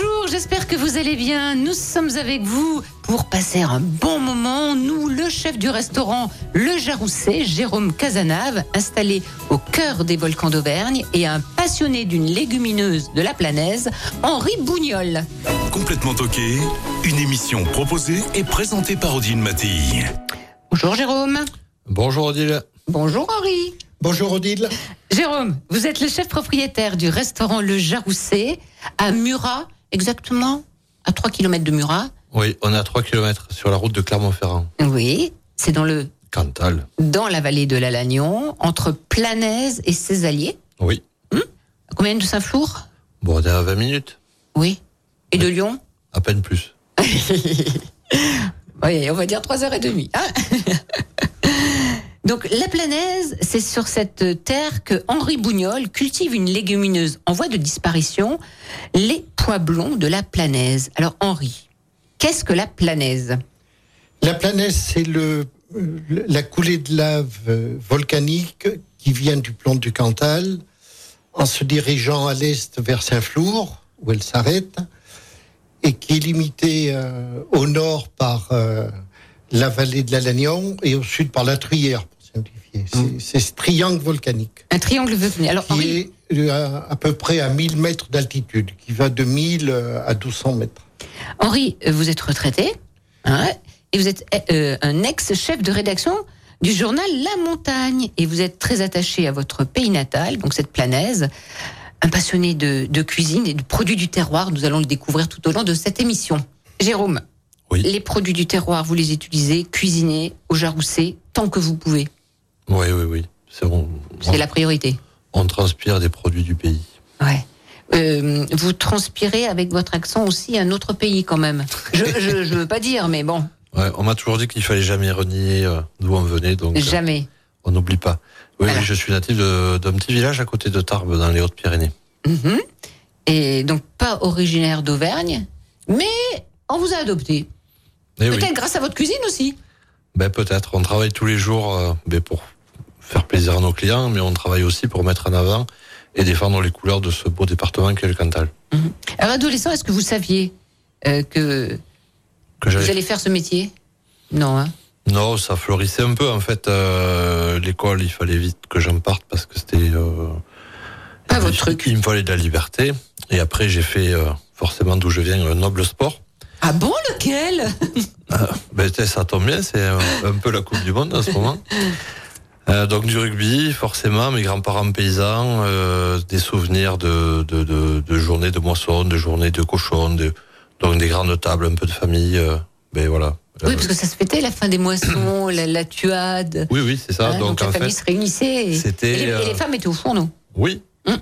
Bonjour, j'espère que vous allez bien. Nous sommes avec vous pour passer un bon moment. Nous, le chef du restaurant Le Jarousset, Jérôme Casanave, installé au cœur des volcans d'Auvergne, et un passionné d'une légumineuse de la Planaise, Henri Bougnol. Complètement toqué, une émission proposée et présentée par Odile Mattei. Bonjour Jérôme. Bonjour Odile. Bonjour Henri. Bonjour Odile. Jérôme, vous êtes le chef propriétaire du restaurant Le Jarousset à Murat, exactement à 3 km de Murat. Oui, on est à 3 km sur la route de Clermont-Ferrand. Oui, c'est dans le Cantal. dans la vallée de la Lannion, entre Planaise et Césalier. Oui. Combien de Saint-Flour? Bon, on est à 20 minutes. Oui. Et de Lyon? À peine plus. Oui, on va dire 3h30. Hein Donc la Planaise, c'est sur cette terre que Henri Bougnol cultive une légumineuse en voie de disparition, les pois blonds de la Planaise. Alors Henri, qu'est-ce que la Planaise? La planète, c'est le, euh, la coulée de lave euh, volcanique qui vient du plomb du Cantal en se dirigeant à l'est vers Saint-Flour, où elle s'arrête, et qui est limitée euh, au nord par euh, la vallée de la Lannion et au sud par la Truyère, pour simplifier. C'est- C'est ce triangle volcanique Un triangle volcanique. Alors Henri, est à, à peu près à 1000 mètres d'altitude, qui va de 1000 euh, à 1200 mètres. Henri, euh, vous êtes retraité hein, et vous êtes euh, un ex-chef de rédaction du journal La Montagne et vous êtes très attaché à votre pays natal, donc cette planaise, un passionné de, de cuisine et de produits du terroir. Nous allons le découvrir tout au long de cette émission. Jérôme, Oui. les produits du terroir, vous les utilisez, cuisinez au jaroussé tant que vous pouvez. Oui, oui, oui. C'est bon. C'est la priorité. On transpire des produits du pays. Ouais. Euh, vous transpirez avec votre accent aussi un autre pays quand même. Je, je veux pas dire, mais bon, Ouais, on m'a toujours dit qu'il fallait jamais renier euh, d'où on venait, donc euh, jamais. on n'oublie pas. Oui, Voilà. oui, je suis natif d'un petit village à côté de Tarbes, dans les Hautes-Pyrénées. Mhm. Et donc pas originaire d'Auvergne, mais on vous a adopté. Eh oui. Peut-être grâce à votre cuisine aussi. Ben peut-être. On travaille tous les jours ben, pour faire plaisir à nos clients, mais on travaille aussi pour mettre en avant et défendre les couleurs de ce beau département qu'est le Cantal. Alors adolescent, est-ce que vous saviez euh, que Que vous allez faire ce métier? Non, hein? Non, ça fleurissait un peu. En fait, euh, l'école, il fallait vite que j'en parte parce que c'était. Euh, Pas il- votre truc. Il me fallait de la liberté. Et après, j'ai fait euh, forcément d'où je viens un noble sport. Ah bon, lequel? Ben, tu sais, ça tombe bien, c'est un peu la Coupe du Monde en ce moment. Euh, donc du rugby, forcément, mes grands-parents paysans, euh, des souvenirs de, de, de, de journées de moisson, de journées de cochon, de, donc des grandes tables, un peu de famille. euh, ben voilà. Oui, parce que ça se fêtait la fin des moissons, la, la tuade. oui, oui, c'est ça. Hein, donc, la en famille fait, se réunissait. Et, c'était, et les, et les femmes étaient au fourneau. Oui. Hum.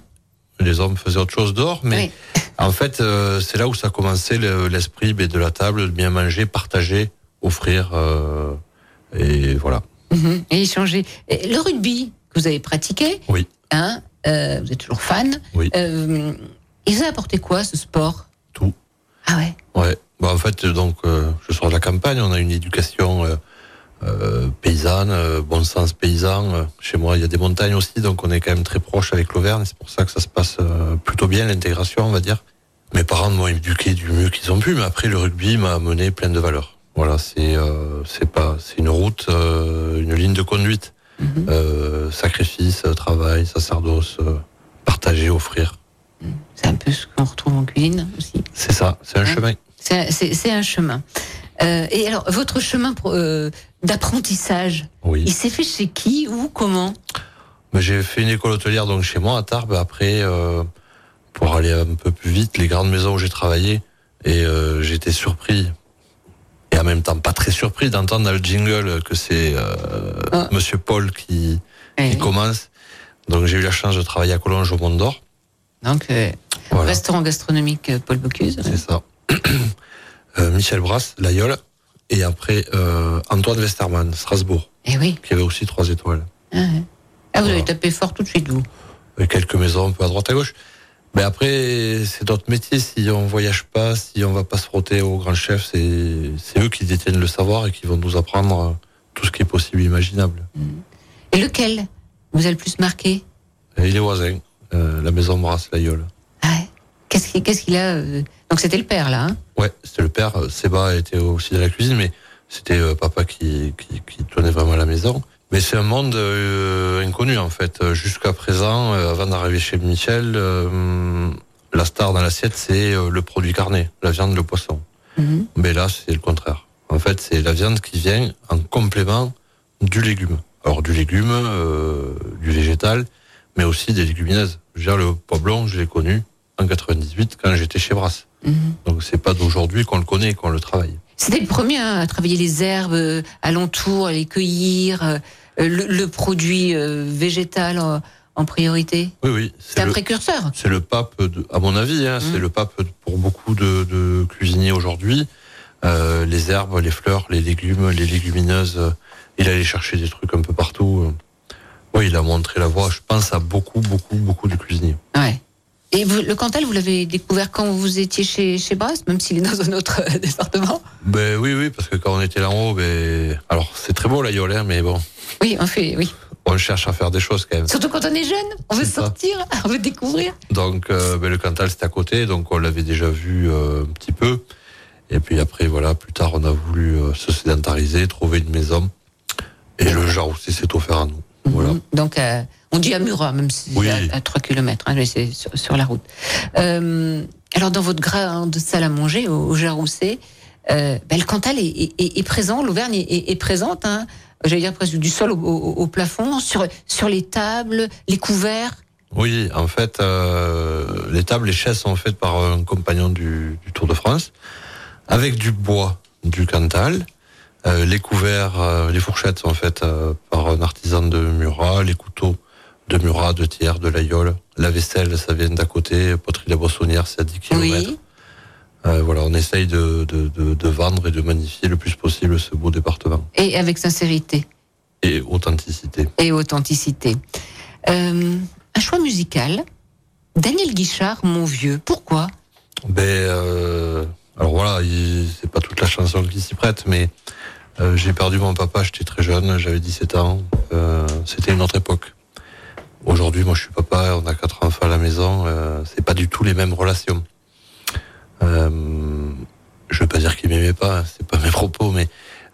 Les hommes faisaient autre chose dehors, mais Oui. en fait, c'est là où ça commençait le- l'esprit ben, de la table, de bien manger, partager, offrir, et voilà. Mhm. Et échanger. Et le rugby que vous avez pratiqué, Oui. hein, euh, vous êtes toujours fan. Oui. Euh, il vous a apporté quoi ce sport? Tout. Ah ouais? Ouais. Bah, en fait, donc, euh, je sors de la campagne, on a une éducation euh, paysanne, bon sens paysan. Chez moi, il y a des montagnes aussi, donc on est quand même très proche avec l'Auvergne. C'est pour ça que ça se passe plutôt bien, l'intégration, on va dire. Mes parents m'ont éduqué du mieux qu'ils ont pu, mais après, le rugby m'a amené plein de valeurs. Voilà, c'est euh, c'est pas c'est une route, euh, une ligne de conduite. Mhm. Euh, sacrifice, travail, sacerdoce, partager, offrir. C'est un peu ce qu'on retrouve en cuisine aussi. C'est ça, c'est un Hein chemin. C'est un chemin. Et alors, votre chemin d'apprentissage, Oui. il s'est fait chez qui Où Comment? J'ai fait une école hôtelière donc chez moi à Tarbes. Après, pour aller un peu plus vite, les grandes maisons où j'ai travaillé, et j'étais surpris. Et en même temps, pas très surpris d'entendre dans le jingle que c'est euh, Ah. Monsieur Paul qui, Eh, qui commence. Donc j'ai eu la chance de travailler à Collonges au Mont d'Or. Donc, euh, Voilà, restaurant gastronomique euh, Paul Bocuse. c'est ça. Euh, Michel Brasse, l'Aïole, et après Antoine Westermann, Strasbourg, Eh oui. qui avait aussi trois étoiles. Ah, ouais. Ah, vous Voilà. avez tapé fort tout de suite, vous. Et quelques maisons un peu à droite à gauche. Mais après, c'est notre métier. Si on voyage pas, si on va pas se frotter aux grands chefs, c'est eux qui détiennent le savoir et qui vont nous apprendre tout ce qui est possible et imaginable. Et lequel vous a le plus marqué? Il est voisin, euh, la maison Brasse, l'Aïole. ah, ouais. Qu'est-ce qu'il a euh, Donc, c'était le père, là. Hein? Ouais, c'était le père. euh, Seba était aussi dans la cuisine, mais c'était euh, papa qui, qui, qui tenait vraiment la maison. Mais c'est un monde euh, inconnu en fait. Jusqu'à présent, euh, avant d'arriver chez Michel, euh, la star dans l'assiette, c'est euh, le produit carné, la viande, le poisson. Mhm. Mais là, c'est le contraire. En fait, c'est la viande qui vient en complément du légume. Alors du légume, euh, du végétal, mais aussi des légumineuses. Je veux dire, le pois blanc, je l'ai connu en 98 quand j'étais chez Brasse. Mhm. Donc c'est pas d'aujourd'hui qu'on le connaît, qu'on le travaille. C'était le premier hein, à travailler les herbes euh, alentours, à les cueillir, euh, le, le produit euh, végétal en, en priorité. Oui, oui. C'est un le, précurseur. c'est le pape, de, à mon avis, hein, c'est le pape pour beaucoup de, de cuisiniers aujourd'hui. Euh, les herbes, les fleurs, les légumes, les légumineuses. euh, il allait chercher des trucs un peu partout. euh. Oui, il a montré la voie, je pense, à beaucoup, beaucoup, beaucoup de cuisiniers. Ouais. Et vous, le Cantal, vous l'avez découvert quand vous étiez chez, chez Brasse, même s'il est dans un autre euh, département? Ben oui, oui, parce que quand on était là en haut, ben, alors c'est très beau la Yole, hein, mais bon, Oui, en fait, oui. on cherche à faire des choses quand même. Surtout quand on est jeune, on veut ça. sortir, on veut découvrir. Donc euh, ben, le Cantal c'était à côté, donc on l'avait déjà vu euh, un petit peu. Et puis après voilà, plus tard on a voulu se sédentariser, trouver une maison. Et le genre aussi s'est offert à nous. Voilà. Mhm. Donc, euh, on dit à Murat, même si Oui. c'est à, à 3 km, mais c'est sur, sur la route. Euh, alors, dans votre grande salle à manger, au, au Jarousset, euh, ben, le Cantal est, est- est- est présent, l'Auvergne est, présente, hein, j'allais dire presque du sol au, au- au plafond, sur, sur les tables, les couverts. Oui, en fait, euh, les tables, les chaises sont faites par un compagnon du, du Tour de France, avec du bois du Cantal. Euh, les couverts, euh, les fourchettes sont faites euh, par un artisan de Murat, les couteaux de Murat, de Thiers, de l'Aïole. La vaisselle, ça vient d'à côté, poterie de la Boissonnière, c'est à 10 km. Oui. Euh, voilà, on essaye de, de, de, de vendre et de magnifier le plus possible ce beau département. Et avec sincérité Et authenticité. et authenticité. Euh, un choix musical. Daniel Guichard, mon vieux. Pourquoi? Ben, euh, alors voilà, il- c'est pas toute la chanson qui s'y prête, mais euh, j'ai perdu mon papa, j'étais très jeune, j'avais 17 ans. Euh, C'était une autre époque. Aujourd'hui, moi, je suis papa, on a quatre enfants à la maison. Euh, c'est pas du tout les mêmes relations. Euh, je veux pas dire qu'il m'aimait pas, c'est pas mes propos, mais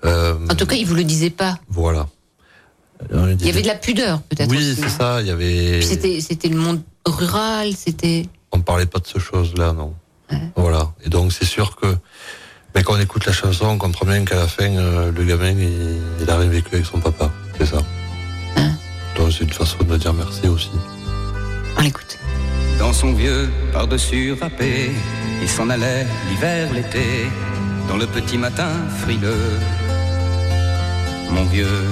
euh, En tout cas, il vous le disait pas. voilà. Il y avait de la pudeur, peut-être. Oui, c'est hein. ça. Il y avait. C'était, c'était le monde rural, c'était. on ne parlait pas de ce chose-là, non. Ouais. Voilà. Et donc, c'est sûr que mais quand on écoute la chanson, on comprend bien qu'à la fin, euh, le gamin, il, il a rien vécu avec son papa. C'est ça. Donc, c'est une façon de dire merci aussi. On l'écoute. Dans son vieux par-dessus râpé, il s'en allait l'hiver, l'été, dans le petit matin frileux. Mon vieux,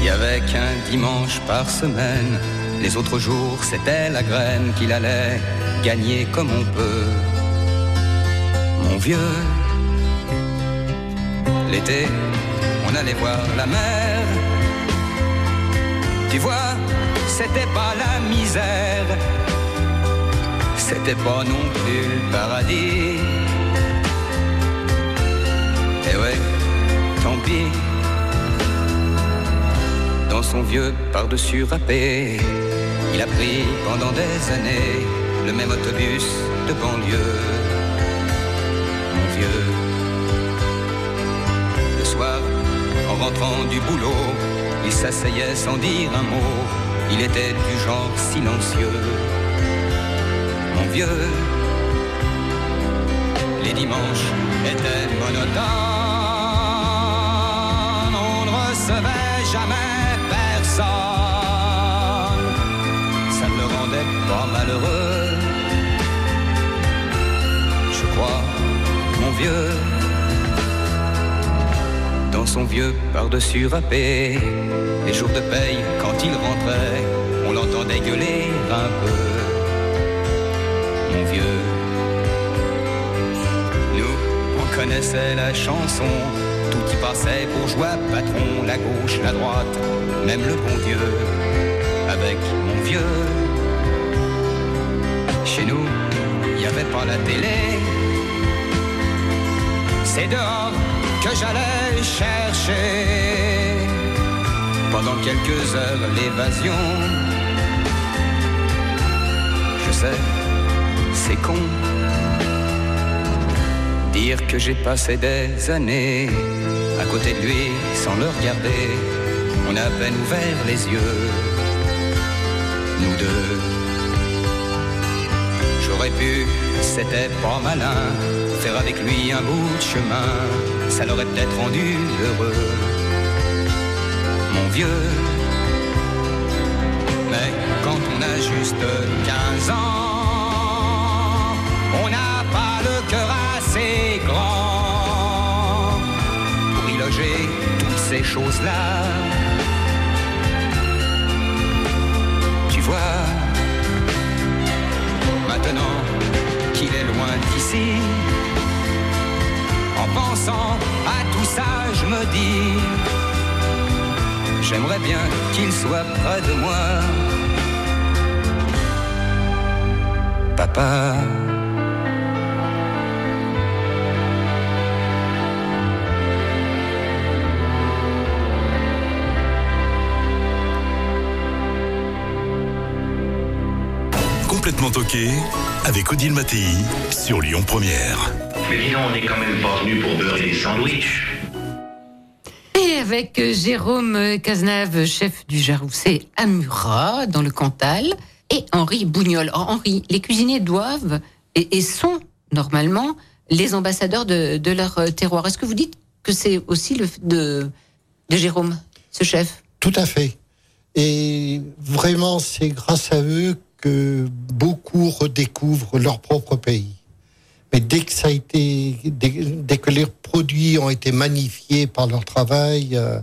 il y avait qu'un dimanche par semaine, les autres jours c'était la graine qu'il allait gagner comme on peut. Mon vieux, l'été, on allait voir la mer. Tu vois, c'était pas la misère, c'était pas non plus le paradis. Et ouais, tant pis. Dans son vieux par-dessus râpé, il a pris pendant des années le même autobus de banlieue. Mon vieux, le soir, en rentrant du boulot, il s'asseyait sans dire un mot. Il était du genre silencieux. Mon vieux, les dimanches étaient monotones. On ne recevait jamais personne. Ça ne le rendait pas malheureux. Je crois, mon vieux dans son vieux par-dessus râpé. Les jours de paye, quand il rentrait, on l'entendait gueuler un peu. Mon vieux, nous, on connaissait la chanson, tout y passait bourgeois, patron, la gauche, la droite, même le bon Dieu, avec mon vieux. Chez nous, il n'y avait pas la télé. C'est dehors que j'allais chercher. Pendant quelques heures, l'évasion. Je sais, c'est con. Dire que j'ai passé des années à côté de lui sans le regarder. On a peine ouvert les yeux. Nous deux. J'aurais pu, c'était pas malin, faire avec lui un bout de chemin, ça l'aurait peut-être rendu heureux. Mon vieux, mais quand on a juste 15 ans, on n'a pas le cœur assez grand pour y loger toutes ces choses-là. Tu vois, maintenant qu'il est loin d'ici. En pensant à tout ça, je me dis, j'aimerais bien qu'il soit près de moi. Papa. Complètement toqué avec Odile Mattei sur Lyon Première. Mais dis donc, on n'est quand même pas venu pour beurrer des sandwichs. Et avec euh, Jérôme euh, Cazenave, chef du Jarousset à Murat, dans le Cantal, et Henri Bougnol. Oh, Henri, les cuisiniers doivent et, et sont normalement les ambassadeurs de, de leur euh, terroir. Est-ce que vous dites que c'est aussi le de, de Jérôme, ce chef? Tout à fait. Et vraiment, c'est grâce à eux que beaucoup redécouvrent leur propre pays. Mais dès que ça a été, dès, dès que les produits ont été magnifiés par leur travail, euh,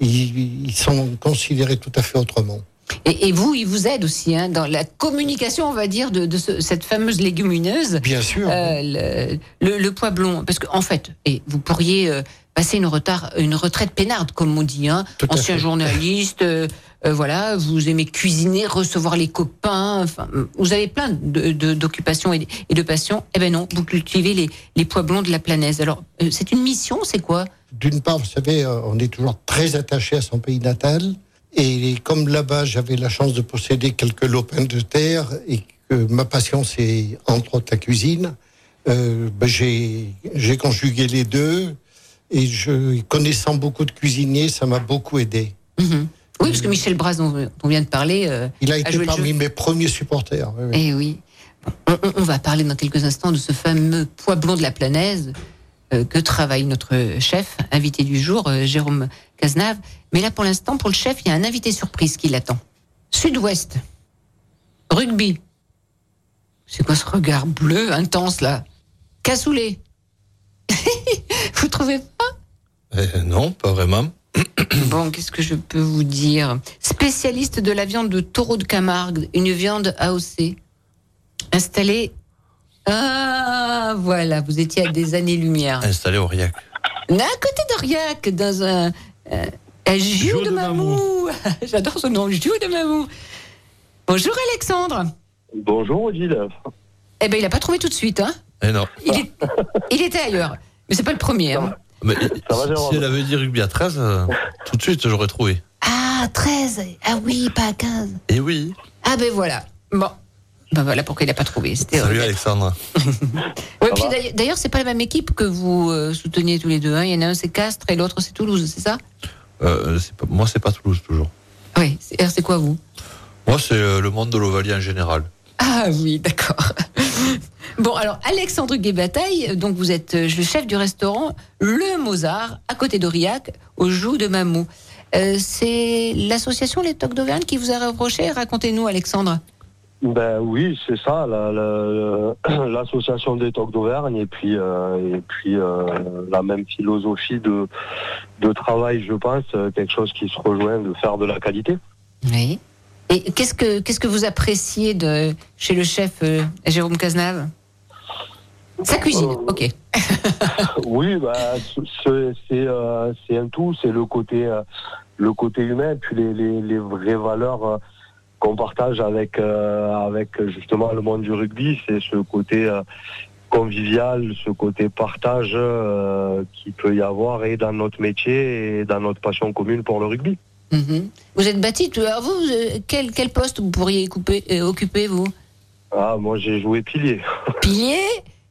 ils, ils sont considérés tout à fait autrement. et, et vous, il vous aide aussi hein, dans la communication, on va dire, de, de ce- cette fameuse légumineuse. Bien sûr. Euh, le, le, le pois blond, parce qu'en en fait, et vous pourriez euh, passer une, retard, une retraite peinarde, comme on dit, hein, ancien fait. journaliste, euh, euh, voilà, vous aimez cuisiner, recevoir les copains, enfin, vous avez plein de- de- d'occupations et, et de passions. Eh ben non, vous cultivez les, les pois blonds de la planaise. Alors, euh, c'est une mission, c'est quoi? D'une part, vous savez, euh, on est toujours très attaché à son pays natal. Et comme là-bas, j'avais la chance de posséder quelques lopins de terre et que ma passion, c'est entre autres la cuisine, euh, ben, j'ai j'ai conjugué les deux. Et je, connaissant beaucoup de cuisiniers, ça m'a beaucoup aidé. Mhm. Oui, parce que Michel Bras, dont, on vient de parler, euh, Il a été parmi mes premiers supporters. oui, oui. Eh oui. On, va parler dans quelques instants de ce fameux pois blond de la planaise euh, que travaille notre chef, invité du jour, euh, Jérôme Cazenave. Mais là, pour l'instant, pour le chef, il y a un invité surprise qui l'attend. Sud-Ouest. Rugby. C'est quoi ce regard bleu intense là? Cassoulet. Vous trouvez pas? Non, pas vraiment. Bon, qu'est-ce que je peux vous dire? Spécialiste de la viande de taureau de Camargue, une viande AOC. Installée. Ah, voilà, vous étiez à des années-lumière. Installé au RIAC. À côté d'Aurillac, dans un. euh, un Joux de, de Mamou. J'adore ce nom, Joux de Mamou. Bonjour Alexandre. Bonjour Odile. Eh ben, il a pas trouvé tout de suite, hein? Eh non. Il, est- il était ailleurs. Mais c'est pas le premier. hein. Mais, Ça va, Jérôme si elle avait dit rugby à 13, euh, tout de suite j'aurais trouvé. Ah, 13. Ah oui, pas à 15. Et oui. Ah ben voilà. Bon. Ben voilà pourquoi il n'a pas trouvé. Salut Alexandre. Ouais, puis d'ailleurs- c'est pas la même équipe que vous euh, souteniez tous les deux. hein. Il y en a un c'est Castres et l'autre c'est Toulouse, c'est ça? Euh, pas- moi, c'est pas Toulouse toujours. Oui. C'est quoi vous? Moi, c'est euh, le monde de l'Ovalie en général. Ah oui, d'accord. Bon, alors Alexandre Guébataille, donc vous êtes euh, le chef du restaurant Le Mozart à côté d'Aurillac, au Joux de Mamou. Euh, c'est l'association Les Tocs d'Auvergne qui vous a reproché. Racontez-nous, Alexandre. Ben oui, c'est ça, la- la- l'association des tocs d'Auvergne et puis euh, et puis euh, la même philosophie de de travail, je pense, quelque chose qui se rejoint de faire de la qualité. Oui. Et qu'est-ce que qu'est-ce que vous appréciez de chez le chef euh, Jérôme Cazenave? Sa cuisine, Euh, ok. Oui, bah, c'est c'est, euh, c'est un tout, c'est le côté le côté humain, puis les, les, les vraies valeurs qu'on partage avec avec justement le monde du rugby, c'est ce côté convivial, ce côté partage qui peut y avoir et dans notre métier et dans notre passion commune pour le rugby. Mhm. Vous êtes bâti, tout- alors vous, euh, quel, quel poste vous pourriez couper- euh, occuper, vous? Ah, moi j'ai joué pilier. Pilier?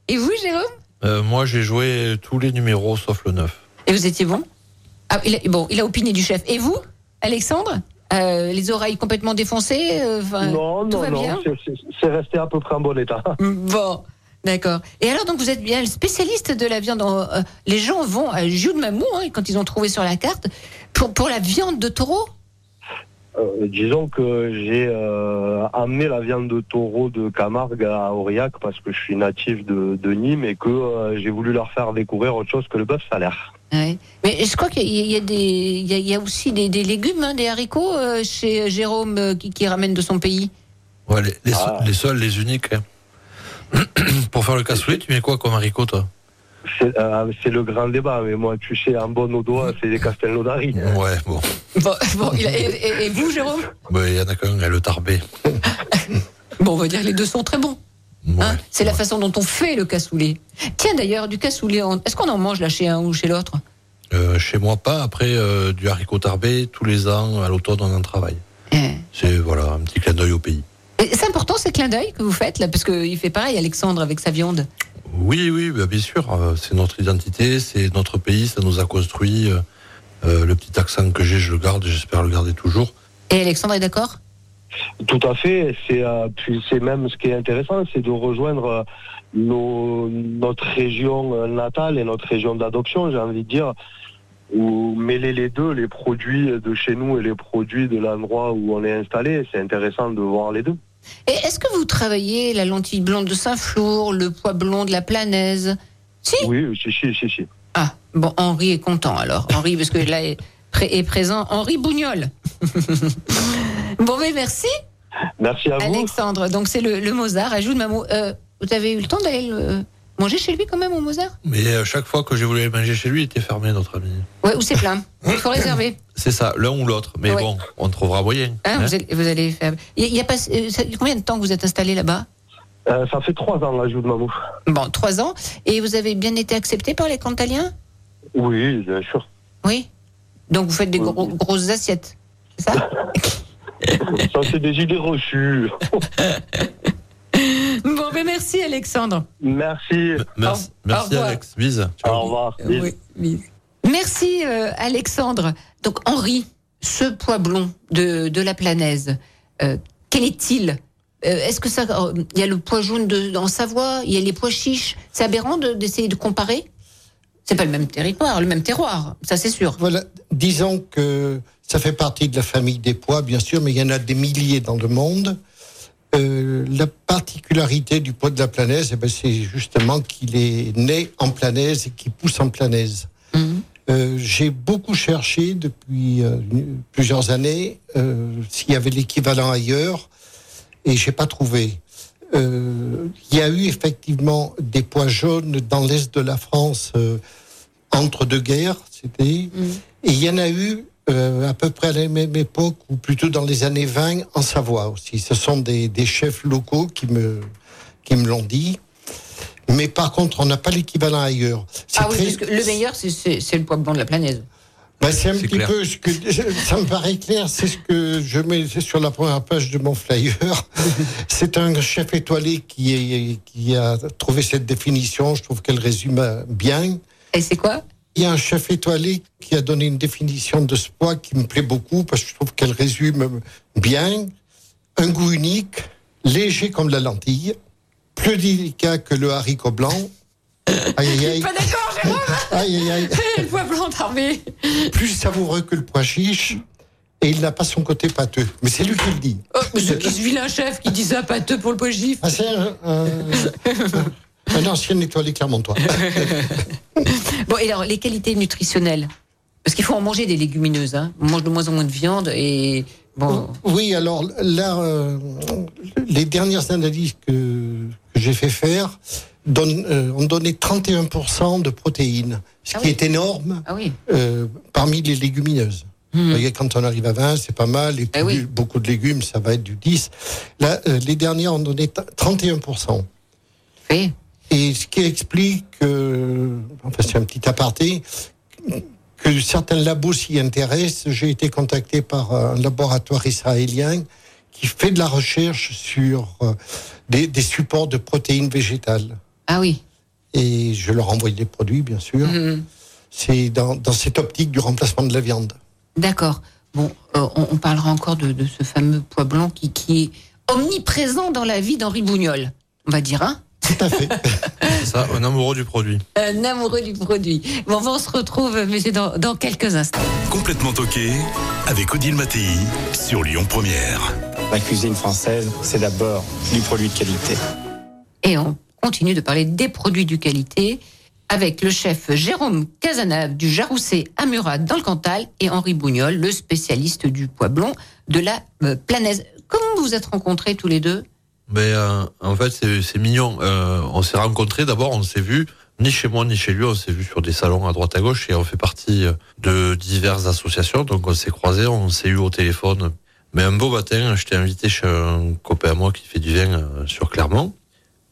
Et vous, Jérôme? Euh, moi, j'ai joué tous les numéros sauf le 9. Et vous étiez bon? Ah, il a, Bon, il a opiné du chef. Et vous, Alexandre? Euh, Les oreilles complètement défoncées euh, non, tout non, va non, bien? c'est- resté à peu près en bon état. Bon, d'accord. Et alors, donc, vous êtes bien le spécialiste de la viande. euh, les gens vont à Joux de Mamou, hein, quand ils ont trouvé sur la carte, pour, pour la viande de taureau Euh, disons que j'ai euh, amené la viande de taureau de Camargue à Aurillac parce que je suis natif de, de Nîmes et que euh, j'ai voulu leur faire découvrir autre chose que le bœuf salaire. Ouais. Mais je crois qu'il y, a- il y a des, il y a, il y a aussi des, des légumes, hein, des haricots euh, chez Jérôme euh, qui, qui ramène de son pays. Ouais, les, les, Ah. les seuls, les uniques. hein. Pour faire le cassoulet, tu mets quoi comme haricot, toi? C'est euh, c'est le grand débat, mais moi, tu sais, en bon au doigt, c'est des castelnaudari. Ouais, bon. Bon, bon, il a- et, et- et vous, Jérôme Il y en a qu'un, le tarbé. Bon, on va dire que les deux sont très bons. Ouais. hein. C'est la façon dont on fait le cassoulet. Tiens, d'ailleurs, du cassoulet, on- est-ce qu'on en mange là chez un ou chez l'autre? Euh, chez moi, pas. Après, euh, du haricot tarbé, tous les ans, à l'automne, on en travaille. Eh. C'est voilà, un petit clin d'œil au pays. C'est important ces clins d'œil que vous faites là, parce qu'il fait pareil, Alexandre, avec sa viande. Oui, oui, bah, bien sûr. euh, C'est notre identité, c'est notre pays, ça nous a construit. euh, euh, le petit accent que j'ai, je le garde et j'espère le garder toujours. Et Alexandre est d'accord? Tout à fait. C'est euh, puis c'est même ce qui est intéressant, c'est de rejoindre nos, notre région natale et notre région d'adoption, j'ai envie de dire, ou mêler les deux, les produits de chez nous et les produits de l'endroit où on est installé. C'est intéressant de voir les deux. Et est-ce que vous travaillez la lentille blonde de Saint-Flour, le pois blond de la Planaise? Si Oui, si, si, si, si. Ah, bon, Henri est content alors. Henri, parce que là est, est présent Henri Bougnol. bon, mais merci, Merci à vous. Alexandre. Donc, c'est le, le Mozart. Ajoute ma mot. Euh, vous avez eu le temps d'aller le manger chez lui quand même au Mozart? Mais euh, chaque fois que j'ai voulu aller manger chez lui, il était fermé, notre ami. Ouais, ou c'est plein. Il faut réserver. C'est ça, l'un ou l'autre. Mais Ouais. bon, on trouvera moyen. Hein, hein. vous, allez, vous allez faire. Il y a, il y a pas, euh, ça- combien de temps que vous êtes installé là-bas? Euh, ça fait trois ans, l'ajout de Mamou. Bon, trois ans. Et vous avez bien été accepté par les Cantaliens? Oui, bien sûr. Oui. Donc, vous faites des gros- grosses assiettes. C'est ça? Ça, c'est des idées reçues. Bon, ben merci, Alexandre. Merci. Merci, Au- merci. Alex. Au revoir. Oui, oui. Merci euh, Alexandre. Donc Henri, ce pois blond de, de la Planaise, euh, quel est-il? Euh, Est-ce que ça, il y a le pois jaune de, en Savoie, il y a les pois chiches. C'est aberrant de- d'essayer de comparer? C'est pas le même territoire, le même terroir, ça c'est sûr. Voilà, disons que ça fait partie de la famille des pois, bien sûr, mais il y en a des milliers dans le monde. Euh, la particularité du pois de la planaise, eh ben, c'est justement qu'il est né en planaise et qu'il pousse en planaise. Mhm. Euh, J'ai beaucoup cherché depuis euh, plusieurs années euh, s'il y avait l'équivalent ailleurs et j'ai pas trouvé. Il y a eu effectivement des pois jaunes dans l'est de la France entre deux guerres, c'était. Et il y en a eu euh, à peu près à la même époque, ou plutôt dans les années 20, en Savoie aussi. Ce sont des, des chefs locaux qui me, qui me l'ont dit. Mais par contre, on n'a pas l'équivalent ailleurs. C'est Ah oui, très- parce que le meilleur, c'est- le pois blond de la Planaise. bah, c'est un petit clair. peu ce que ça me paraît clair. C'est ce que je mets sur la première page de mon flyer. c'est un chef étoilé qui, est, qui a trouvé cette définition. Je trouve qu'elle résume bien. Et c'est quoi? Il y a un chef étoilé qui a donné une définition de ce poids qui me plaît beaucoup parce que je trouve qu'elle résume bien un goût unique, léger comme la lentille, plus délicat que le haricot blanc. Aïe aïe aïe. Pas d'accord, Jérôme Aïe aïe aïe. Le pois blanc d'armée. plus savoureux que le pois chiche et il n'a pas son côté pâteux. Mais c'est lui qui le dit. Oh, mais ce vilain chef qui dit ça pâteux pour le pois gif Ah, c'est un, un- un ancien étoilé clermontois. Bon, et alors, les qualités nutritionnelles Parce qu'il faut en manger des légumineuses. Hein. On mange de moins en moins de viande et Bon, Oui, alors là, euh, les dernières analyses que, que j'ai fait faire donnent, euh, ont donné 31% de protéines, ce Ah qui oui. est énorme ah oui. euh, parmi les légumineuses. Hmm. Vous voyez, quand on arrive à 20, c'est pas mal, et Eh oui. beaucoup de légumes, ça va être du 10. Là, euh, les dernières ont donné t- 31%. Oui. Et ce qui explique, euh, enfin c'est un petit aparté, que certains labos s'y intéressent. J'ai été contacté par un laboratoire israélien qui fait de la recherche sur euh, des, des supports de protéines végétales. Ah oui. Et je leur envoie des produits, bien sûr. Mhm. C'est dans, dans cette optique du remplacement de la viande. D'accord. Bon, euh, on, on parlera encore de, de ce fameux pois blanc qui, qui est omniprésent dans la vie d'Henri Bougnol, on va dire, hein Tout à fait. C'est ça, un amoureux du produit. Un amoureux du produit. Bon, on se retrouve, monsieur, dans, dans quelques instants. Complètement toqué avec Odile Mattei sur Lyon Première. La cuisine française, c'est d'abord du produit de qualité. Et on continue de parler des produits de qualité avec le chef Jérôme Cazenave du Jarousset à Murat dans le Cantal et Henri Bougnol, le spécialiste du pois blanc de la euh, Planaise. Comment vous vous êtes rencontrés tous les deux? Mais euh, en fait, c'est mignon. Euh, on s'est rencontrés, d'abord, on s'est vus, ni chez moi ni chez lui, on s'est vus sur des salons à droite à gauche et on fait partie euh, de diverses associations. Donc on s'est croisés, on s'est eu au téléphone. Mais un beau matin, je t'ai invité chez un copain à moi qui fait du vin sur Clermont.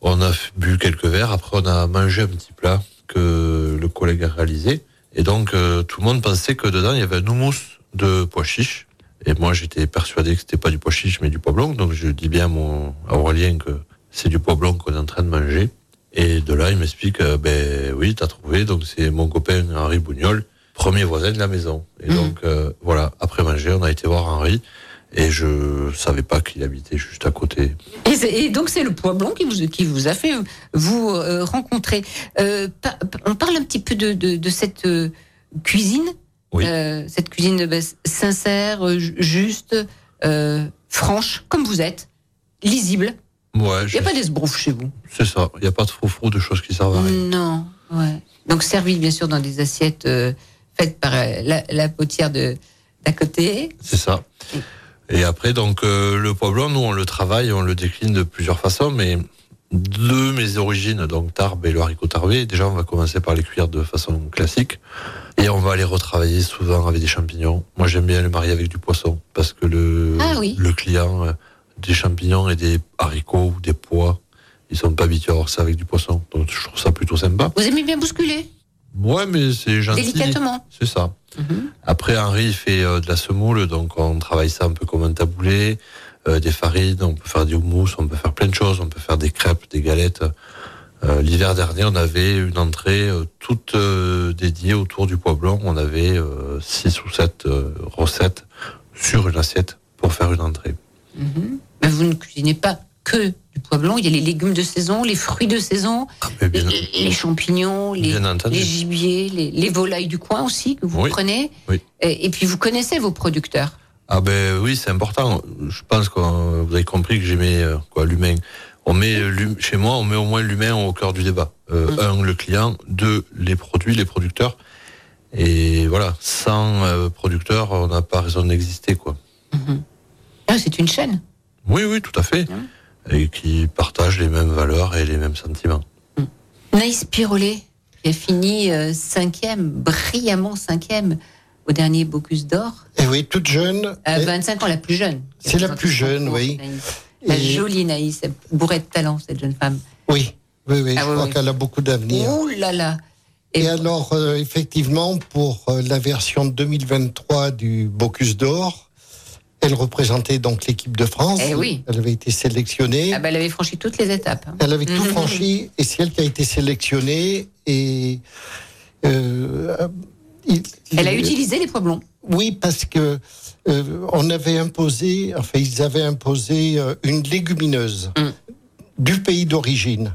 On a bu quelques verres, après on a mangé un petit plat que le collègue a réalisé. Et donc tout le monde pensait que dedans il y avait un houmous de pois chiches. Et moi, j'étais persuadé que c'était pas du pois chiche, mais du pois blanc. Donc, je dis bien à, mon, à Aurélien que c'est du pois blanc qu'on est en train de manger. Et de là, il m'explique, euh, ben oui, t'as trouvé. Donc, c'est mon copain Henri Bougnol, premier voisin de la maison. Et Mhm. donc, euh, voilà, après manger, on a été voir Henri. Et je savais pas qu'il habitait juste à côté. Et, donc c'est le pois blanc qui vous, qui vous a fait vous euh, rencontrer. Pa- pa- on parle un petit peu de, de, de cette cuisine, Oui. Euh, cette cuisine sincère, euh, ju- juste, euh, franche, comme vous êtes, lisible. Il n'y a pas d'esbrouf chez vous. c'est ça. Il n'y a pas de faux de choses qui servent à rien. Non, ouais. Donc servi bien sûr dans des assiettes euh, faites par la, la potière de d'à côté. C'est ça. Et après, donc, le blanc, nous, on le travaille, on le décline de plusieurs façons, mais de mes origines, donc Tarbes et le haricot tarbé, déjà, on va commencer par les cuire de façon classique. Et on va les retravailler souvent avec des champignons. Moi, j'aime bien le marier avec du poisson, parce que le, Ah oui. le client, euh, des champignons et des haricots ou des pois, ils sont pas habitués à avoir ça avec du poisson. Donc, je trouve ça plutôt sympa. Vous aimez bien bousculer? Ouais, mais c'est gentil. délicatement. C'est ça. Mhm. Après, Henri il fait euh, de la semoule, donc on travaille ça un peu comme un taboulé, des farines, on peut faire du houmous, on peut faire plein de choses, on peut faire des crêpes, des galettes. Euh, L'hiver dernier, on avait une entrée euh, toute euh, dédiée autour du pois blanc. On avait euh, six ou sept euh, recettes sur une assiette pour faire une entrée. Mhm. Mais vous ne cuisinez pas que du pois blanc. Il y a les légumes de saison, les fruits de saison, bien, les, les champignons, les, gibiers, les, les volailles du coin aussi que vous Oui. prenez. Oui. Et, et puis vous connaissez vos producteurs. Ah ben oui, c'est important. Je pense que euh, vous avez compris que j'aimais euh, quoi l'humain. On met euh, chez moi, on met au moins l'humain au cœur du débat. Euh, Mm. Un, le client. Deux, les produits, les producteurs. Et voilà, sans euh, producteurs, on n'a pas raison d'exister, quoi. Ah, c'est une chaîne. Oui, oui, tout à fait. Mm. Et qui partagent les mêmes valeurs et les mêmes sentiments. Naïs Pirolet, qui a fini euh, cinquième, brillamment cinquième au dernier Bocuse d'Or. Et oui, toute jeune. À Et- 25 ans, la plus jeune. C'est la plus jeune, oui. La Et- jolie Naïs, bourrée de talent, cette jeune femme. Oui, oui, oui, Ah je oui, crois oui. qu'elle a beaucoup d'avenir. Ouh là là. Et, alors, euh, effectivement, pour euh, la version 2023 du Bocuse d'Or, elle représentait donc l'équipe de France. Eh oui. Elle avait été sélectionnée. Ah bah, elle avait franchi toutes les étapes. hein. Elle avait tout franchi et c'est elle qui a été sélectionnée. Et euh, il- Elle a il- utilisé les pois blancs. Oui, parce que euh, on avait imposé, enfin ils avaient imposé euh, une légumineuse Mm. du pays d'origine.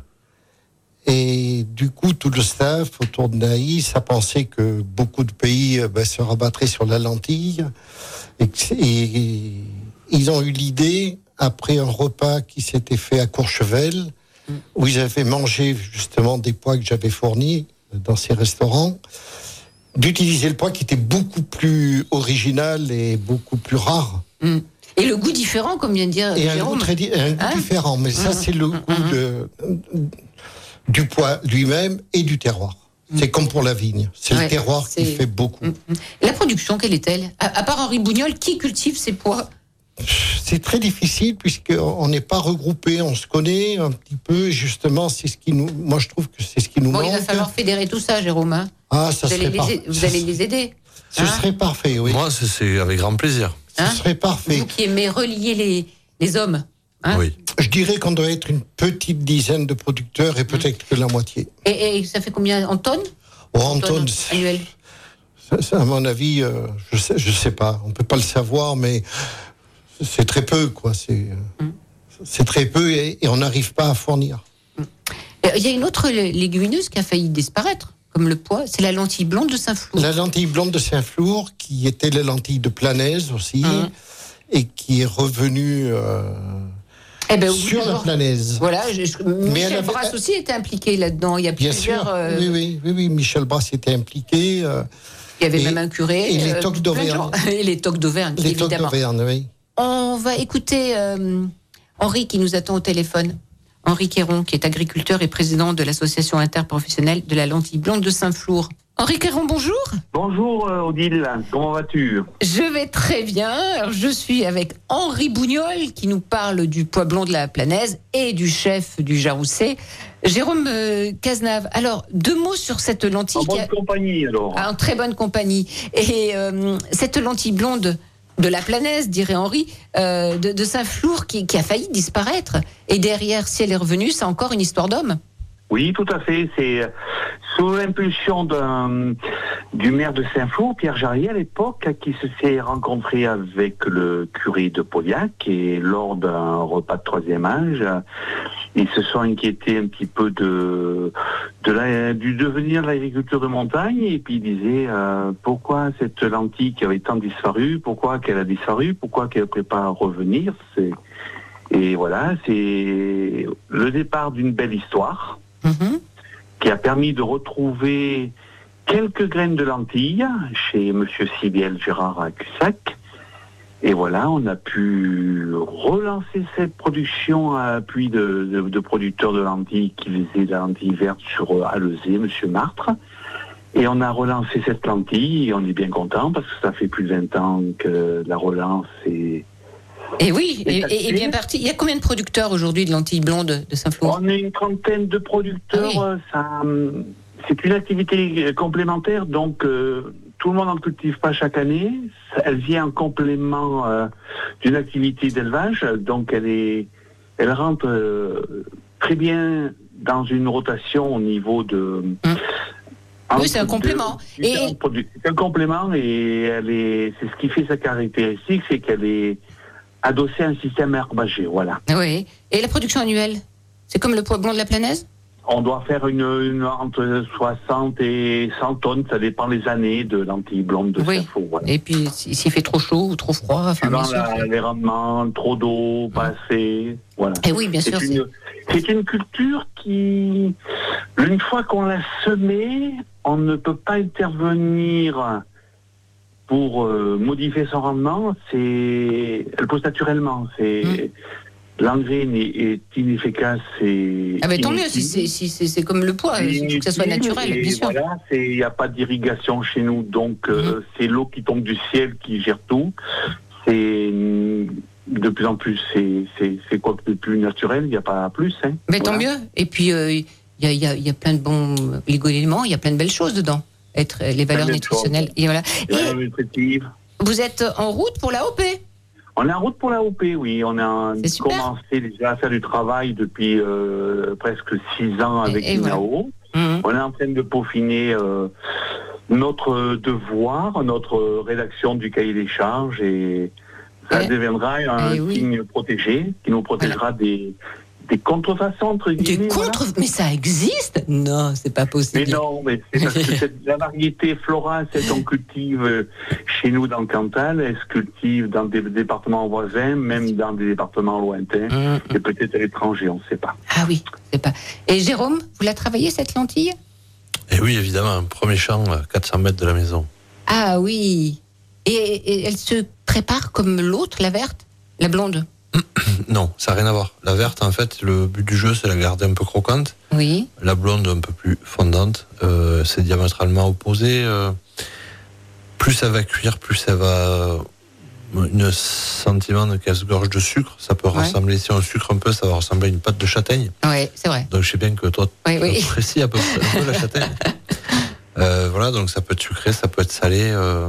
Et du coup, tout le staff autour de Naïs a pensé que beaucoup de pays euh, ben, se rabattraient sur la lentille. Et, ils ont eu l'idée, après un repas qui s'était fait à Courchevel, où ils avaient mangé justement des pois que j'avais fournis dans ces restaurants, d'utiliser le pois qui était beaucoup plus original et beaucoup plus rare. Mm. Et le goût différent, comme vient de dire Et un goût, très di- un goût Hein différent. Mais ça, c'est le goût de- du poids lui-même et du terroir. C'est comme pour la vigne. C'est Ouais, le terroir qui fait beaucoup. La production, quelle est-elle? À, à part Henri Bougnol, qui cultive ces pois? C'est très difficile puisqu'on n'est pas regroupé, on se connaît un petit peu. Justement, c'est ce qui nous. Moi, je trouve que c'est ce qui nous Bon, il manque. va falloir fédérer tout ça, Jérôme. hein. Ah, ça vous, allez serait les, vous ça- allez les aider. Ce Hein serait parfait, oui. Moi, c'est- avec grand plaisir. Ce Hein serait parfait. Vous qui aimez relier les, les hommes. hein. Oui. Je dirais qu'on doit être une petite dizaine de producteurs et peut-être que la moitié. Et, et ça fait combien en tonnes? Oh, En Anton, tonnes annuelles ça- ça, à mon avis, euh, je sais, je sais pas. On peut pas le savoir, mais c'est très peu, quoi. C'est euh, Mm. très peu et, et on n'arrive pas à fournir. Euh, Il y a une autre lé- légumineuse qui a failli disparaître, comme le pois, c'est la lentille blonde de Saint-Flour. La lentille blonde de Saint-Flour, qui était la lentille de Planaise aussi, Mhm. et qui est revenue euh, Eh ben, sur la. Planaise. Voilà, je- je- elle Michel avait- Brasse aussi était impliqué là-dedans. Il y a Bien plusieurs. sûr, euh, oui, oui, oui, oui, Michel Brass était impliqué. euh, Il y avait Et- même un curé. et les de d'Auvergne. Et les toques d'Auvergne, les toques évidemment. d'Auvergne, oui. On va écouter euh, Henri qui nous attend au téléphone. Henri Quéron, qui est agriculteur et président de l'association interprofessionnelle de la lentille blonde de Saint-Flour. Henri Quéron, bonjour. Bonjour euh, Odile, comment vas-tu? Je vais très bien. Alors, je suis avec Henri Bougnol qui nous parle du pois blond de la Planaise et du chef du Jarousset, Jérôme euh, Cazenave. Alors, deux mots sur cette lentille En bonne a- compagnie alors. Ah, en très bonne compagnie. Et euh, cette lentille blonde de la Planaise, dirait Henri, euh, de, Saint-Flour qui, a failli disparaître. Et derrière, si elle est revenue, c'est encore une histoire d'homme. Oui, tout à fait. C'est euh, sous l'impulsion du maire de Saint-Flour, Pierre Jarrier à l'époque, qui se s'est rencontré avec le curé de Pauillac et lors d'un repas de troisième âge, ils se sont inquiétés un petit peu de, de la- du devenir de l'agriculture de montagne et puis ils disaient euh, pourquoi cette lentille qui avait tant disparu, pourquoi qu'elle a disparu, pourquoi qu'elle ne pourrait pas revenir. C'est- Et voilà, c'est le départ d'une belle histoire Mhm. qui a permis de retrouver quelques graines de lentilles chez Monsieur Sibiel Gérard à Cussac. Et voilà, on a pu relancer cette production à appui de, de- de producteurs de lentilles qui faisaient de la lentille verte sur euh, Alezé, Monsieur Martre. Et on a relancé cette lentille et on est bien content parce que ça fait plus de 20 ans que la relance est, Et oui, et, Et et- et bien parti. Il y a combien de producteurs aujourd'hui de lentilles blondes de Saint-Flour? On est une trentaine de producteurs. Ah oui. euh, hum, c'est une activité euh, complémentaire, donc euh, tout le monde n'en cultive pas chaque année. Elle vient en complément euh, d'une activité d'élevage, donc elle est, elle rentre euh, très bien dans une rotation au niveau de. Oui, c'est un complément. Et-. C'est un complément et elle est, c'est ce qui fait sa caractéristique, c'est qu'elle est adossée à un système herbagé, voilà. Oui. Et la production annuelle C'est comme le pois blond de la Planaise? On doit faire une, une- entre 60 et 100 tonnes, ça dépend les années de lentilles blondes de Oui. Voilà. Et puis, si- s'il fait trop chaud ou trop froid, enfin, bien Suivant sûr. la- les rendements, trop d'eau, pas assez. Voilà. Et oui, bien C'est sûr. une, c'est une culture qui, une fois qu'on l'a semée, on ne peut pas intervenir pour euh, modifier son rendement. C'est, elle pousse naturellement. C'est l'engrais est inefficace. Et Ah ben tant mieux, si c'est si comme le poids, il faut que ça soit naturel, bien sûr. Voilà, il n'y a pas d'irrigation chez nous, donc euh, c'est l'eau qui tombe du ciel qui gère tout. C'est de plus en plus, c'est quoi que de plus naturel, il n'y a pas plus. Hein. Mais tant mieux. Et puis, euh, il y, a, il y a- il y a plein de bons éléments, il y a plein de belles choses dedans. Être les valeurs nutritionnelles. Et voilà. Et vous êtes en route pour la OP On est en route pour la OP, oui. On a commencé déjà à faire du travail depuis euh, presque six ans avec Et- et voilà. INAO. Mhm. On est en train de peaufiner euh, notre devoir, notre rédaction du cahier des charges et ça Et- deviendra un oui. signe protégé qui nous protégera des, des contrefaçons, entre Des guillemets. voilà. contre Mais ça existe? Non, c'est pas Mais possible. non, mais c'est parce que cette- la variété florale, c'est qu'on cultive euh, chez nous dans le Cantal, elle se cultive dans des départements voisins, même dans des départements lointains, Mhm. et peut-être à l'étranger, on ne sait pas. Ah oui, c'est pas. Et Jérôme, vous la travaillez cette lentille? Et oui, évidemment, un premier champ, à 400 mètres de la maison. Ah oui. Et, et elle se prépare comme l'autre, la verte? La blonde? Non, ça n'a rien à voir. La verte, en fait, le but du jeu, c'est la garder un peu croquante. Oui. La blonde, un peu plus fondante. Euh, c'est diamétralement opposé. euh, plus elle va cuire, plus elle va. Une sentiment de qu'elle se gorge de sucre. Ça peut Ouais. ressembler, si on sucre un peu, ça va ressembler à une pâte de châtaigne. Oui, c'est vrai. Donc je sais bien que toi, tu oui. apprécies à peu près un peu la châtaigne. Euh, voilà, donc ça peut être sucré, ça peut être salé. euh,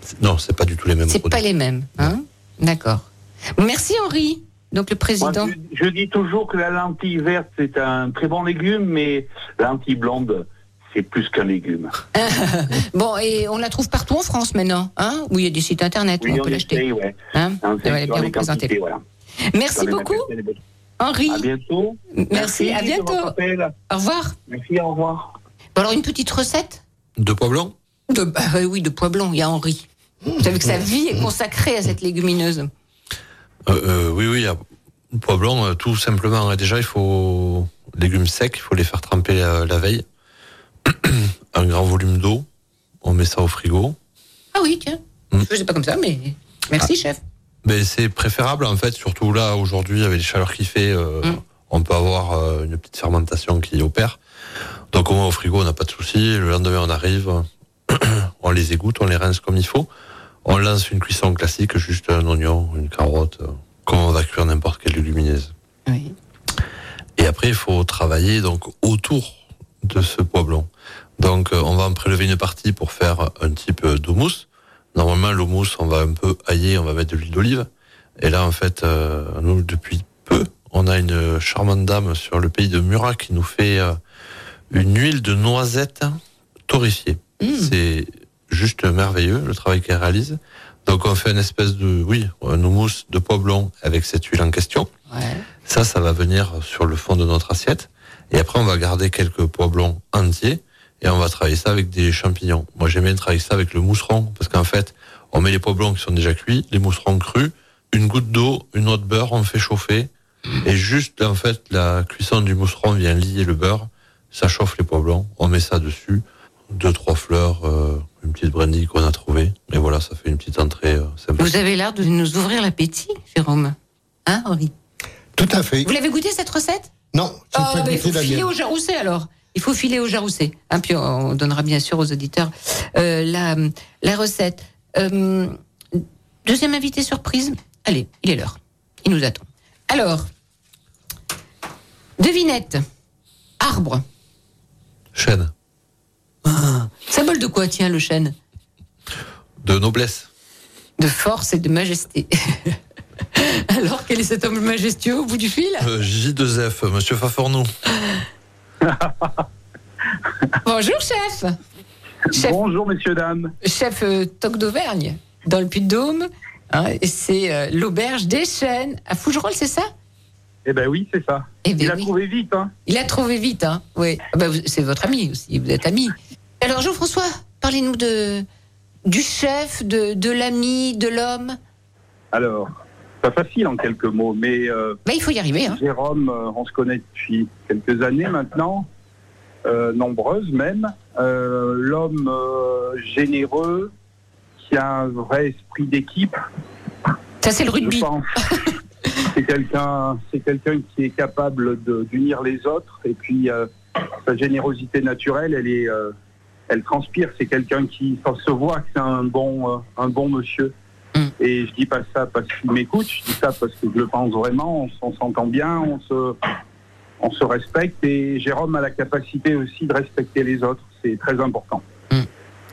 c'est- Non, c'est pas du tout les mêmes C'est produits. pas les mêmes. Hein D'accord. Merci Henri. Donc le Moi, président. je, je dis toujours que la lentille verte, c'est un très bon légume, mais la lentille blonde, c'est plus qu'un légume. Bon, et on la trouve partout en France maintenant, hein Où il y a des sites internet où Oui, on on peut l'acheter. ouais. Hein On sur bien les représentée. voilà. Merci beaucoup, Henri. À bientôt. Merci, à bientôt. Au revoir. Merci, au revoir. Bon, alors une petite recette De pois blanc de, bah, Oui, de pois blanc. Il y a Henri. Vous savez que sa vie est consacrée à cette légumineuse. Euh, euh, Oui, oui, le pois blanc, euh, tout simplement. Déjà, il faut légumes secs, il faut les faire tremper la, la veille. un grand volume d'eau, on met ça au frigo. Ah oui, tiens. Mm. Je faisais pas comme ça, mais merci, chef. Mais c'est préférable en fait, surtout là aujourd'hui avec les chaleurs qu'il fait, euh, Mm. on peut avoir euh, une petite fermentation qui opère. Donc au moins au frigo on n'a pas de souci. Le lendemain on arrive, on les égoutte, on les rince comme il faut. On lance une cuisson classique, juste un oignon, une carotte, euh, comme on va cuire n'importe quelle légumineuse. Oui. Et après il faut travailler donc autour de ce pois blanc. Donc euh, on va en prélever une partie pour faire un type d'houmous. Normalement l'houmous on va un peu hailler, on va mettre de l'huile d'olive. Et là en fait euh, nous depuis peu on a une charmante dame sur le pays de Murat qui nous fait euh, une huile de noisette torréfiée. C'est juste merveilleux le travail qu'elle réalise. Donc on fait une espèce de oui un houmous de pois blanc avec cette huile en question. Ouais. Ça, ça va venir sur le fond de notre assiette. Et après, on va garder quelques pois blancs entiers et on va travailler ça avec des champignons. Moi, j'aime bien travailler ça avec le mousseron parce qu'en fait, on met les pois blancs qui sont déjà cuits, les mousserons crus, une goutte d'eau, une autre beurre, on fait chauffer. Et juste, en fait, la cuisson du mousseron vient lier le beurre. Ça chauffe les pois blancs. On met ça dessus. Deux, trois fleurs, euh, une petite brindille qu'on a trouvée. Et voilà, ça fait une petite entrée euh, sympa. Vous avez l'air de nous ouvrir l'appétit, Jérôme. Hein, Henri? Tout à fait. Vous l'avez goûté cette recette? Non, j'ai Oh, pas bah, il faut la filer mienne. au jaroussé alors. Il faut filer au jaroussé. Hein, puis on donnera bien sûr aux auditeurs euh, la, la recette. Euh, deuxième invité surprise. Allez, il est l'heure. Il nous attend. Alors, devinette. Arbre. Chêne, Symbole de quoi, tiens, le chêne? De noblesse. De force et de majesté. Alors, quel est cet homme majestueux au bout du fil? Euh, J2F, monsieur Fafornou. Bonjour, chef Chef, Bonjour, messieurs, dames. chef euh, Toc d'Auvergne, dans le Puy-de-Dôme. Hein, et c'est euh, l'auberge des chênes à Fougerolles, c'est ça? Eh ben oui, c'est ça. Eh ben Il a oui. trouvé vite, hein. Il a trouvé vite, hein Oui. Ah vous- c'est votre ami aussi, vous êtes ami. Alors, Jean-François, parlez-nous de du chef, de, de l'ami, de l'homme. Alors, pas facile en quelques mots, mais euh, Bah, il faut y arriver, hein. Jérôme, euh, on se connaît depuis quelques années maintenant, euh, nombreuses même. Euh, L'homme généreux, qui a un vrai esprit d'équipe, Ça, c'est le je rugby. pense. c'est quelqu'un, c'est quelqu'un qui est capable de- d'unir les autres. Et puis sa générosité naturelle, elle est, elle transpire. C'est quelqu'un qui, se voit que c'est un bon, euh, un bon monsieur. Mm. Et je dis pas ça parce qu'il m'écoute. Je dis ça parce que je le pense vraiment. On, s'entend bien, on se, on se respecte. Et Jérôme a la capacité aussi de respecter les autres. C'est très important.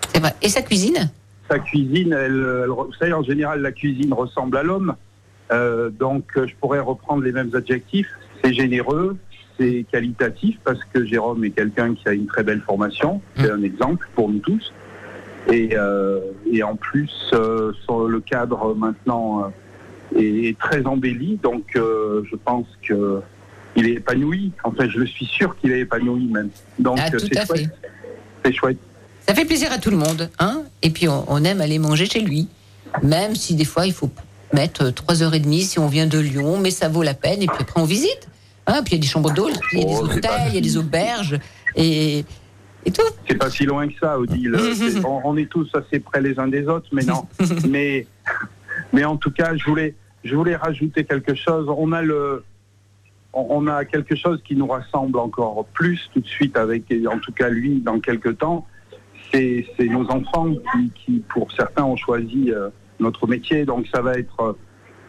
C'est vrai. Et sa cuisine? Sa cuisine, elle, elle- vous savez, en général, la cuisine ressemble à l'homme. Euh, donc, je pourrais reprendre les mêmes adjectifs. C'est généreux, c'est qualitatif, parce que Jérôme est quelqu'un qui a une très belle formation. C'est un exemple pour nous tous. Et, euh, et en plus, euh, sur le cadre maintenant euh, est, est très embelli. Donc, je pense que il est épanoui. Enfin, je le suis sûr qu'il est épanoui même. Donc, Ah, c'est fait. chouette. C'est chouette. Ça fait plaisir à tout le monde, hein Et puis on, on aime aller manger chez lui, même si des fois il faut mettre trois heures et demie si on vient de Lyon, mais ça vaut la peine. Et puis après on visite, hein Puis il y a des chambres d'hôtes, il y a des Oh, hôtels, pas- il y a des auberges et et tout. C'est pas si loin que ça, Odile. On, on est tous assez près les uns des autres, mais non. mais, mais en tout cas, je voulais, je voulais rajouter quelque chose. On a le, on a quelque chose qui nous rassemble encore plus tout de suite avec, en tout cas lui, dans quelques temps. C'est c'est nos enfants qui, qui, pour certains, ont choisi euh, notre métier. Donc ça va être, euh,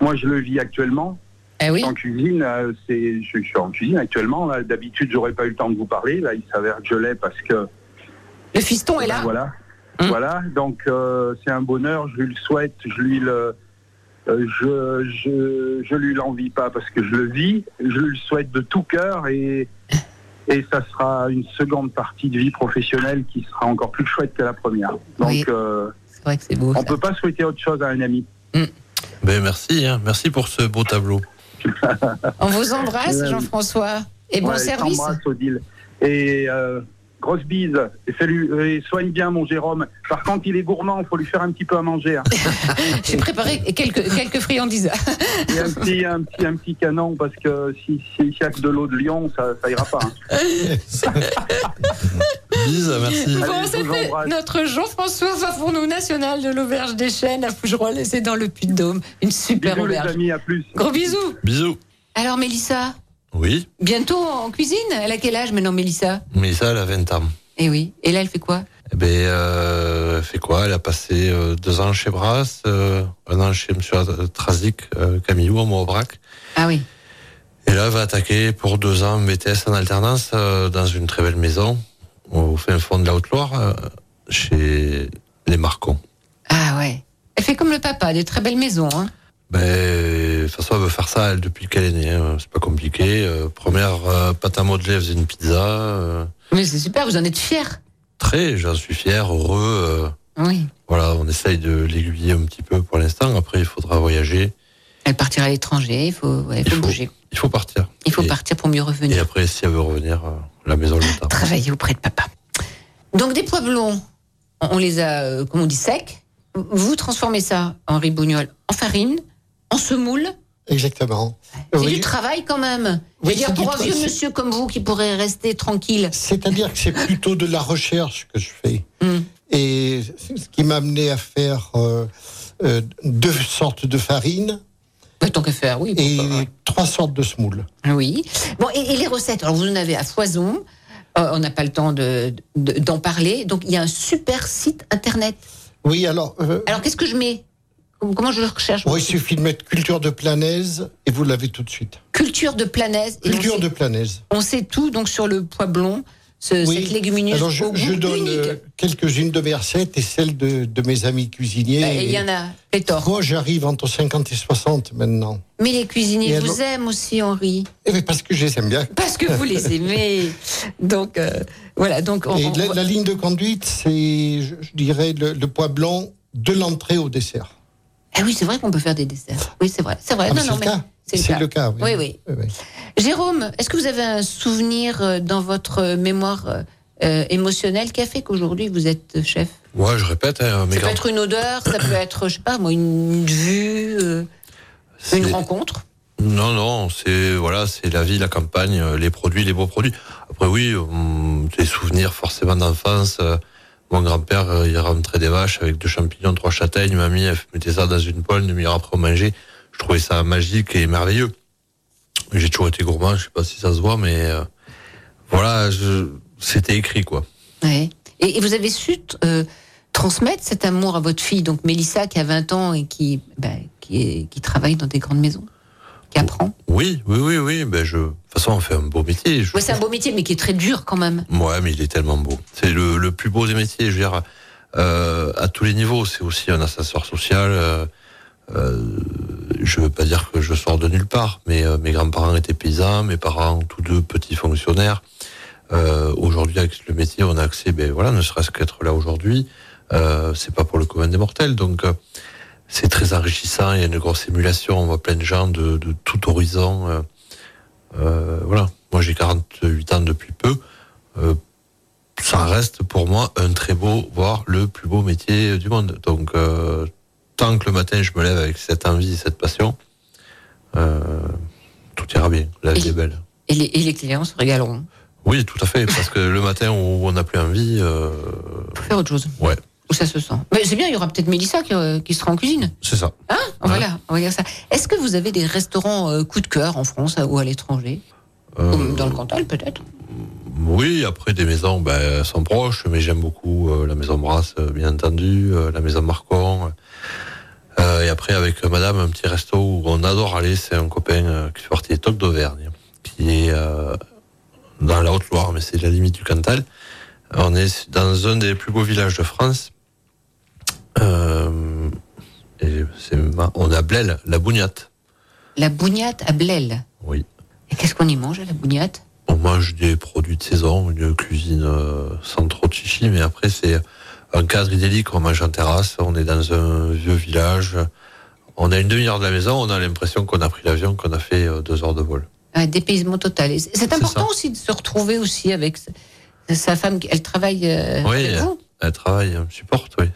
moi je le vis actuellement. Eh oui. En cuisine, euh, c'est, je, suis en cuisine actuellement. Là, D'habitude, j'aurais pas eu le temps de vous parler. Là, il s'avère que je l'ai parce que Le fiston est là. voilà. Hum. Voilà, donc euh, c'est un bonheur, je lui le souhaite, je lui le. euh, je, je, je lui l'envie pas parce que je le vis, je lui le souhaite de tout cœur et, et ça sera une seconde partie de vie professionnelle qui sera encore plus chouette que la première. Donc Oui. euh, C'est vrai que c'est beau. on ça. peut pas souhaiter autre chose à un ami. Ben merci, hein. merci pour ce beau tableau. On vous embrasse. Jean-François. Et bon Ouais, service. t'embrasse, Odile. Et euh, grosse bise, et, salut, et soigne bien mon Jérôme. Par contre, il est gourmand, faut lui faire un petit peu à manger. hein. J'ai préparé quelques, quelques friandises. Et un petit, un petit, un petit canon parce que si s'il y a que de l'eau de Lyon, ça, ça ira pas. hein. Bise, merci. Bon, Allez, c'était notre Jean-François Fafournou national de l'Auberge des Chênes à Fougerolles, et c'est dans le Puy-de-Dôme. Une super Bisous les auberge. amis, à plus. Gros bisous. Bisous. Alors, Mélissa, Oui, bientôt en cuisine? Elle a quel âge maintenant, Mélissa? Mais ça, elle a 20 ans. Eh oui. Et là, elle fait quoi? Eh ben, euh, elle fait quoi? Elle a passé euh, deux ans chez Brass, euh, un an chez Monsieur Trazic, Camillou, à Montaubrac. Ah oui. Et là, elle va attaquer pour deux ans BTS en alternance dans une très belle maison au fin fond de la Haute-Loire, chez les Marcons. Ah ouais. Elle fait comme le papa, des très belles maisons. Hein. Ben, de toute façon, elle veut faire ça elle, depuis qu'elle est née. hein. C'est pas compliqué. Euh, première euh, pâte à modeler, elle faisait une pizza. euh, Mais c'est super, vous en êtes fiers. très, j'en suis fier, heureux. euh, Oui. voilà, on essaye de l'aiguiller un petit peu pour l'instant. Après, il faudra voyager. Elle partira à l'étranger, il faut, ouais, il Il faut faut. bouger. Il faut partir. Il faut Et- partir pour mieux Et revenir. après, si elle veut revenir, euh, la maison l'attend. Travailler auprès de papa. Donc des pois blonds, on les a, euh, comme on dit, secs. Vous transformez ça en ribognol, en farine, en semoule. Exactement. C'est Oui. du travail quand même. Oui, dire, pour un vieux monsieur comme vous qui pourrait rester tranquille. C'est-à-dire que c'est plutôt de la recherche que je fais. Hmm. Et ce qui m'a amené à faire euh, euh, deux sortes de farine Ouais, tant qu'à faire, oui. et pas. trois sortes de semoule. Oui. Bon, et, et les recettes Alors, vous en avez à foison. Euh, on n'a pas le temps de- de- d'en parler. Donc, il y a un super site internet. Oui, alors, Alors, qu'est-ce que je mets? Comment je le recherche bon, il suffit de mettre culture de planaise et vous l'avez tout de suite. Culture de planaise. Culture sait- de planaise. On sait tout donc sur le pois blond, ce- Oui. cette légumineuse Alors, je, au je goût donne euh, quelques-unes de mes recettes et celles de, de mes amis cuisiniers. Bah, Et il y en a pléthore. Moi, j'arrive entre 50 et 60 maintenant. Mais les cuisiniers Et vous alors- aiment aussi, Henri, Eh bien, parce que je les aime bien. parce que vous les aimez. Donc euh, voilà. Donc on- Et on- la, la ligne de conduite, c'est, je, je dirais, le, le pois blanc de l'entrée au dessert. Ah oui, c'est vrai qu'on peut faire des desserts. Oui, c'est vrai, c'est vrai. Ah, non, mais non, c'est mais le cas. c'est le cas. le cas. Oui, oui. oui, oui. Jérôme, est-ce que vous avez un souvenir euh, dans votre mémoire euh, euh, émotionnelle qui a fait qu'aujourd'hui vous êtes chef? Ouais, je répète, hein, mes Ça peut être une odeur, ça peut être, je sais pas moi, une vue, euh, une rencontre? Non, non, c'est voilà, c'est la vie, la campagne, euh, les produits, les beaux produits. Après, oui, hum, des souvenirs forcément d'enfance. euh, Mon grand-père, euh, il rentrait des vaches avec deux champignons, trois châtaignes. Mamie, elle mettait ça dans une poêle, une demi-heure après on mangeait. Je trouvais ça magique et merveilleux. J'ai toujours été gourmand, je sais pas si ça se voit, mais euh, voilà, c'était écrit quoi. Ouais. Et, vous avez su euh, transmettre cet amour à votre fille, donc Mélissa qui a 20 ans et qui, ben, qui, qui travaille dans des grandes maisons, qui apprend. Oui, oui, oui, oui. Ben je, de toute façon, on fait un beau métier. Je- Ouais, c'est un beau métier, mais qui est très dur quand même. Ouais, mais il est tellement beau. C'est le, le plus beau des métiers, je veux dire, euh, à tous les niveaux. C'est aussi un ascenseur social. Euh, euh, je veux pas dire que je sors de nulle part, mais euh, mes grands-parents étaient paysans, mes parents tous deux petits fonctionnaires. Euh, aujourd'hui, avec le métier, on a accès, ben voilà, ne serait-ce qu'être là aujourd'hui, euh, c'est pas pour le commun des mortels. Donc, euh, c'est très enrichissant. Il y a une grosse émulation. On voit plein de gens de, de tout horizon. euh, euh, voilà. Moi, j'ai 48 ans depuis peu. Euh, ça reste pour moi un très beau, voire le plus beau métier du monde. Donc, euh, tant que le matin je me lève avec cette envie, cette passion, euh, tout ira bien. La vie est belle. Et les, et les clients se régaleront. Oui, tout à fait. Parce que le matin où on n'a plus envie, euh, Faut faire autre chose. ouais, Ou ça se sent. Mais c'est bien, il y aura peut-être Mélissa qui, euh, qui sera en cuisine. C'est ça. Hein Voilà, on va dire ça. Est-ce que vous avez des restaurants euh, coup de cœur en France euh, ou à l'étranger Euh, Ou Dans le Cantal peut-être Oui, après des maisons ben, sont proches, mais j'aime beaucoup la maison Brasse, bien entendu, la maison Marcon. Et après, avec madame, un petit resto où on adore aller, c'est un copain qui fait partie des Tocs d'Auvergne, qui est dans la Haute-Loire, mais c'est la limite du Cantal. On est dans un des plus beaux villages de France. Euh, et c'est ma- on a Blel, la Bougnate. La bougnate à Blel. Oui. Et qu'est-ce qu'on y mange à la bougnate? On mange des produits de saison, une cuisine euh, sans trop de chichi, mais après c'est un cadre idyllique, on mange en terrasse, on est dans un vieux village, on a une demi-heure de la maison, on a l'impression qu'on a pris l'avion, qu'on a fait euh, deux heures de vol. Un dépaysement total. C'est important ça. aussi de se retrouver aussi avec sa- femme. qui- Elle travaille euh, oui, avec vous elle travaille, elle me supporte, oui,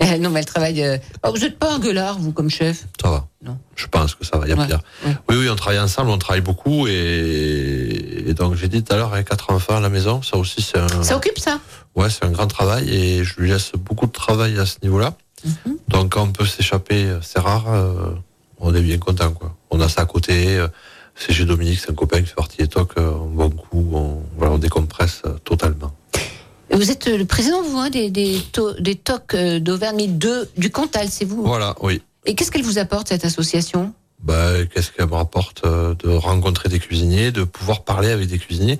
Non, mais elle travaille. euh, oh, vous n'êtes pas un gueulard, vous, comme chef? Ça va. Non. Je pense que ça va, il y a Ouais, pire. ouais. Oui, oui, on travaille ensemble, on travaille beaucoup, et, et donc j'ai dit tout à l'heure, avec quatre enfants à la maison, ça aussi c'est un... Ça occupe ça? Ouais, c'est un grand travail et je lui laisse beaucoup de travail à ce niveau-là. Mhm. Donc quand on peut s'échapper, c'est rare, euh, on est bien content quoi. On a ça à côté. euh, C'est chez Dominique, c'est un copain qui fait partie des tocs. euh, bon coup, on, voilà, on décompresse totalement. Vous êtes euh, le président, vous, hein, des, des, to- des TOC euh, d'Auvergne, de, du Cantal, c'est vous Voilà, oui. Et qu'est-ce qu'elle vous apporte, cette association? Bah, qu'est-ce qu'elle me rapporte euh, de rencontrer des cuisiniers, de pouvoir parler avec des cuisiniers?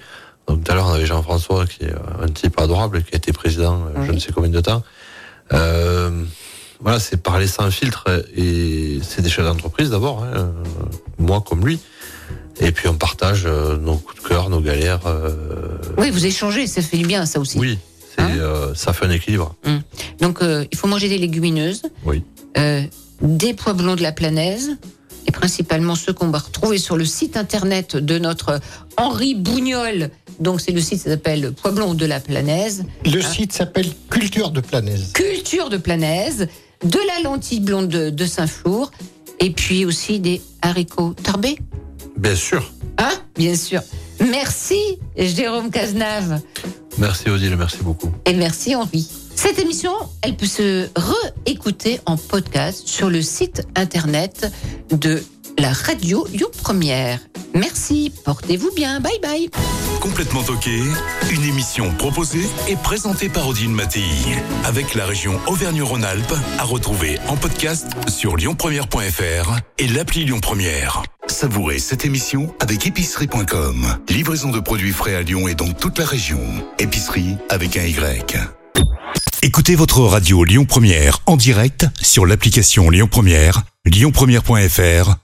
Donc tout à l'heure, on avait Jean-François, qui est un type adorable, qui a été président je ne sais combien de temps. Euh, voilà, c'est parler sans filtre et c'est des chefs d'entreprise d'abord, hein, moi comme lui. Et puis on partage nos coups de cœur, nos galères. euh, Oui, vous échangez, ça fait du bien, ça aussi. oui, Hein euh, ça fait un équilibre. Donc, euh, il faut manger des légumineuses, Oui. euh, des pois blonds de la Planaise, et principalement ceux qu'on va retrouver sur le site internet de notre Henri Bougnol. Donc, c'est le site qui s'appelle Pois blonds de la Planaise. Le site s'appelle Culture de Planaise. Culture de Planaise, de la lentille blonde de, de Saint-Flour, et puis aussi des haricots tarbés. Bien sûr. Hein Bien sûr. Merci, Jérôme Cazenave. Merci Odile, merci beaucoup. Et merci Henri. Cette émission, elle peut se réécouter en podcast sur le site internet de la radio Lyon Première. Merci, portez-vous bien, bye bye. Complètement toqué, une émission proposée et présentée par Odile Mattei, avec la région Auvergne-Rhône-Alpes, à retrouver en podcast sur lyonpremière.fr et l'appli Lyon Première. Savourez cette émission avec épicerie.com. Livraison de produits frais à Lyon et dans toute la région. Épicerie avec un Y. Écoutez votre radio Lyon Première en direct sur l'application Lyon Première, lyonpremière.fr